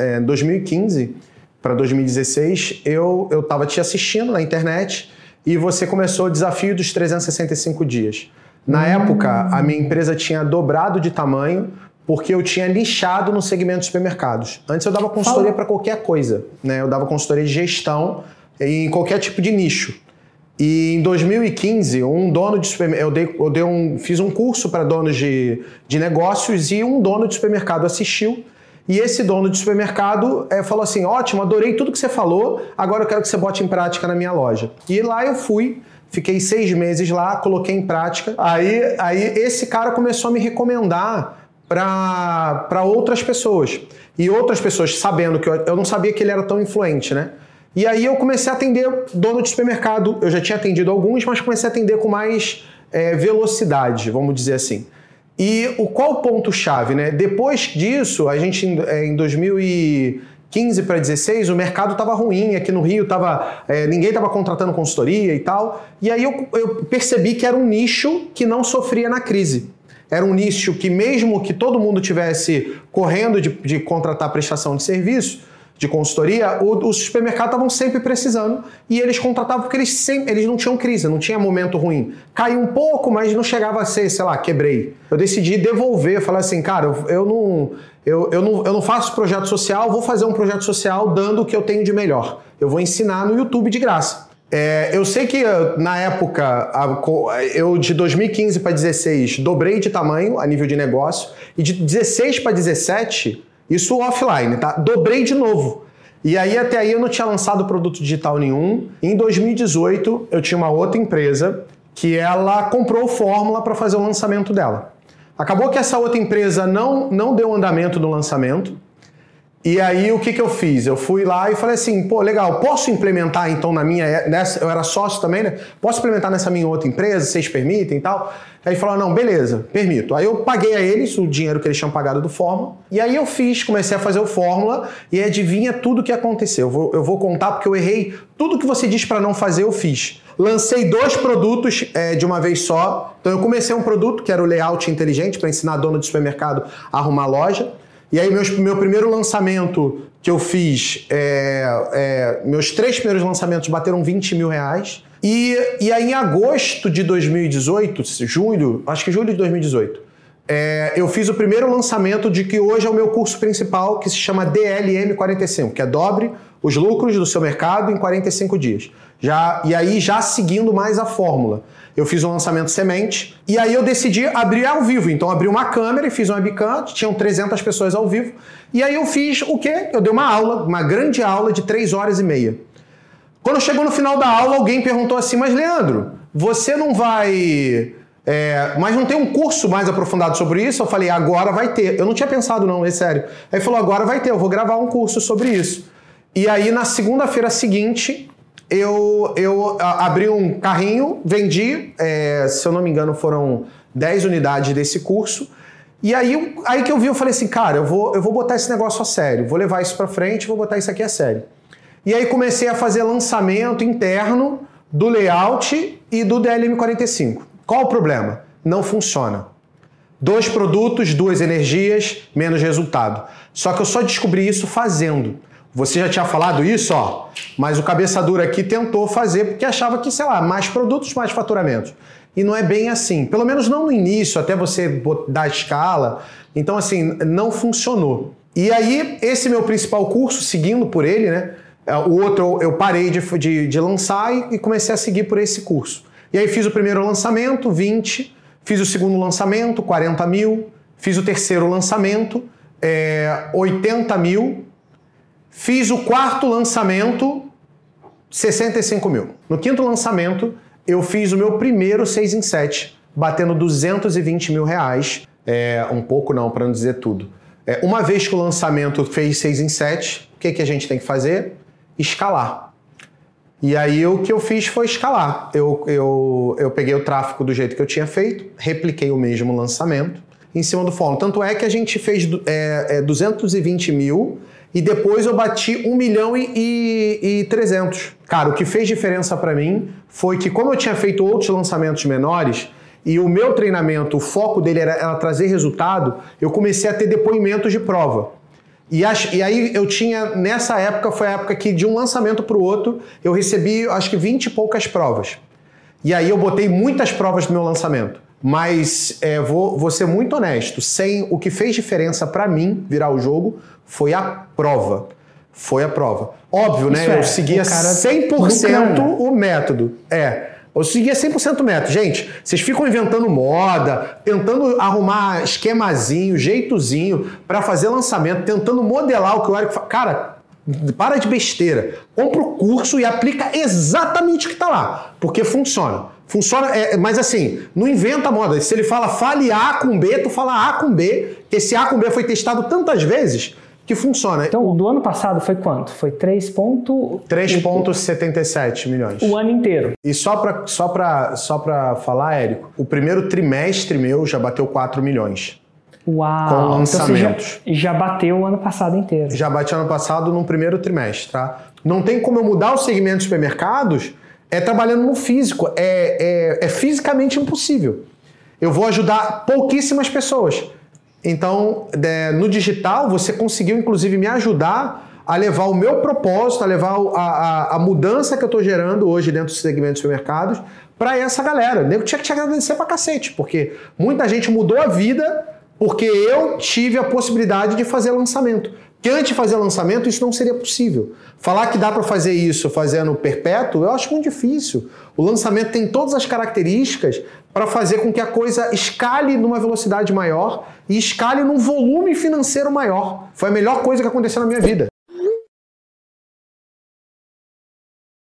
é, 2015 para 2016, eu eu estava te assistindo na internet e você começou o desafio dos 365 dias. Na hum. época, a minha empresa tinha dobrado de tamanho porque eu tinha lixado no segmento de supermercados. Antes eu dava consultoria para qualquer coisa, né? Eu dava consultoria de gestão em qualquer tipo de nicho. E em 2015, um dono de supermercado, eu, dei, eu dei um, fiz um curso para donos de, de negócios e um dono de supermercado assistiu. E esse dono de supermercado é, falou assim: ótimo, adorei tudo que você falou, agora eu quero que você bote em prática na minha loja. E lá eu fui, fiquei seis meses lá, coloquei em prática. Aí, aí esse cara começou a me recomendar para outras pessoas. E outras pessoas, sabendo que eu, eu não sabia que ele era tão influente, né? E aí eu comecei a atender dono de supermercado. Eu já tinha atendido alguns, mas comecei a atender com mais é, velocidade, vamos dizer assim. E o qual ponto chave, né? Depois disso, a gente em 2015 para 16, o mercado estava ruim aqui no Rio, tava, é, ninguém estava contratando consultoria e tal. E aí eu, eu percebi que era um nicho que não sofria na crise. Era um nicho que, mesmo que todo mundo tivesse correndo de, de contratar prestação de serviço, de consultoria, os supermercados estavam sempre precisando e eles contratavam porque eles, sempre, eles não tinham crise, não tinha momento ruim. Caiu um pouco, mas não chegava a ser, sei lá, quebrei. Eu decidi devolver, falar assim, cara, eu, eu não, eu, eu, não, eu não faço projeto social, vou fazer um projeto social dando o que eu tenho de melhor. Eu vou ensinar no YouTube de graça. É, eu sei que na época, eu de 2015 para 16 dobrei de tamanho a nível de negócio, e de 16 para 17 isso offline, tá? Dobrei de novo. E aí até aí eu não tinha lançado produto digital nenhum. Em 2018 eu tinha uma outra empresa que ela comprou fórmula para fazer o lançamento dela. Acabou que essa outra empresa não, não deu andamento no lançamento. E aí o que, que eu fiz? Eu fui lá e falei assim, pô, legal, posso implementar então na minha, nessa, eu era sócio também, né? Posso implementar nessa minha outra empresa, vocês permitem e tal? Aí falou, não, beleza, permito. Aí eu paguei a eles o dinheiro que eles tinham pagado do Fórmula, e aí eu fiz, comecei a fazer o Fórmula, e adivinha tudo o que aconteceu. Eu vou, eu vou contar porque eu errei tudo que você diz para não fazer, eu fiz. Lancei dois produtos é, de uma vez só. Então eu comecei um produto que era o layout inteligente para ensinar dono de supermercado a arrumar loja. E aí, meus, meu primeiro lançamento que eu fiz, é, é, meus três primeiros lançamentos bateram 20 mil reais. E, e aí, em agosto de 2018, julho, acho que julho de 2018, é, eu fiz o primeiro lançamento de que hoje é o meu curso principal, que se chama DLM 45, que é dobre os lucros do seu mercado em 45 dias. Já, e aí, já seguindo mais a fórmula. Eu fiz um lançamento semente e aí eu decidi abrir ao vivo. Então, abri uma câmera e fiz um webcam, tinham 300 pessoas ao vivo. E aí eu fiz o quê? Eu dei uma aula, uma grande aula de 3 horas e meia. Quando chegou no final da aula, alguém perguntou assim: Mas Leandro, você não vai. É, mas não tem um curso mais aprofundado sobre isso? Eu falei: Agora vai ter. Eu não tinha pensado, não, é sério. Aí falou: Agora vai ter, eu vou gravar um curso sobre isso. E aí, na segunda-feira seguinte, eu, eu abri um carrinho, vendi, é, se eu não me engano, foram 10 unidades desse curso. E aí, aí que eu vi, eu falei assim, cara, eu vou, eu vou botar esse negócio a sério, vou levar isso para frente, vou botar isso aqui a sério. E aí comecei a fazer lançamento interno do layout e do DLM45. Qual o problema? Não funciona. Dois produtos, duas energias, menos resultado. Só que eu só descobri isso fazendo. Você já tinha falado isso, ó, mas o cabeça dura aqui tentou fazer porque achava que, sei lá, mais produtos, mais faturamento. E não é bem assim. Pelo menos não no início, até você dar escala. Então, assim, não funcionou. E aí, esse meu principal curso, seguindo por ele, né? É, o outro eu parei de, de, de lançar e comecei a seguir por esse curso. E aí fiz o primeiro lançamento, 20, fiz o segundo lançamento, 40 mil, fiz o terceiro lançamento, é, 80 mil, Fiz o quarto lançamento, 65 mil. No quinto lançamento, eu fiz o meu primeiro 6 em 7, batendo 220 mil reais. É, um pouco não, para não dizer tudo. É, uma vez que o lançamento fez 6 em 7, o que, que a gente tem que fazer? Escalar. E aí o que eu fiz foi escalar. Eu, eu, eu peguei o tráfego do jeito que eu tinha feito, repliquei o mesmo lançamento em cima do fórum. Tanto é que a gente fez é, é, 220 mil e depois eu bati 1 milhão e, e, e 300. Cara, o que fez diferença para mim foi que, como eu tinha feito outros lançamentos menores, e o meu treinamento, o foco dele era, era trazer resultado, eu comecei a ter depoimentos de prova. E, ach, e, aí eu tinha, nessa época, foi a época que de um lançamento para o outro, eu recebi acho que 20 e poucas provas. E aí eu botei muitas provas no meu lançamento. Mas é, vou, vou ser muito honesto, sem o que fez diferença para mim virar o jogo foi a prova. Foi a prova. Óbvio, né? Isso né? É, eu seguia 100% o método. É. Eu seguia 100% método. Gente, vocês ficam inventando moda, tentando arrumar esquemazinho, jeitozinho para fazer lançamento, tentando modelar o que o Eric fala. Cara, para de besteira. Compra o curso e aplica exatamente o que está lá, porque funciona. Funciona, é, mas assim, não inventa moda. Se ele fala fale A com B, tu fala A com B, que esse A com B foi testado tantas vezes que funciona. Então, do ano passado foi quanto? Foi 3,77 milhões. O ano inteiro. E só para só pra, só pra falar, Érico, o primeiro trimestre meu já bateu 4 milhões. Uau! Com lançamentos. Então já, já bateu o ano passado inteiro. Já bateu ano passado no primeiro trimestre, tá? Não tem como eu mudar o segmento de supermercados é trabalhando no físico. É, é, é fisicamente impossível. Eu vou ajudar pouquíssimas pessoas. Então, é, no digital, você conseguiu, inclusive, me ajudar a levar o meu propósito, a levar a, a, a mudança que eu estou gerando hoje dentro do segmento de supermercados para essa galera. Eu tinha que te agradecer pra cacete, porque muita gente mudou a vida porque eu tive a possibilidade de fazer lançamento. Que antes de fazer lançamento isso não seria possível. Falar que dá para fazer isso fazendo perpétuo, eu acho muito difícil. O lançamento tem todas as características para fazer com que a coisa escale numa velocidade maior e escale num volume financeiro maior. Foi a melhor coisa que aconteceu na minha vida.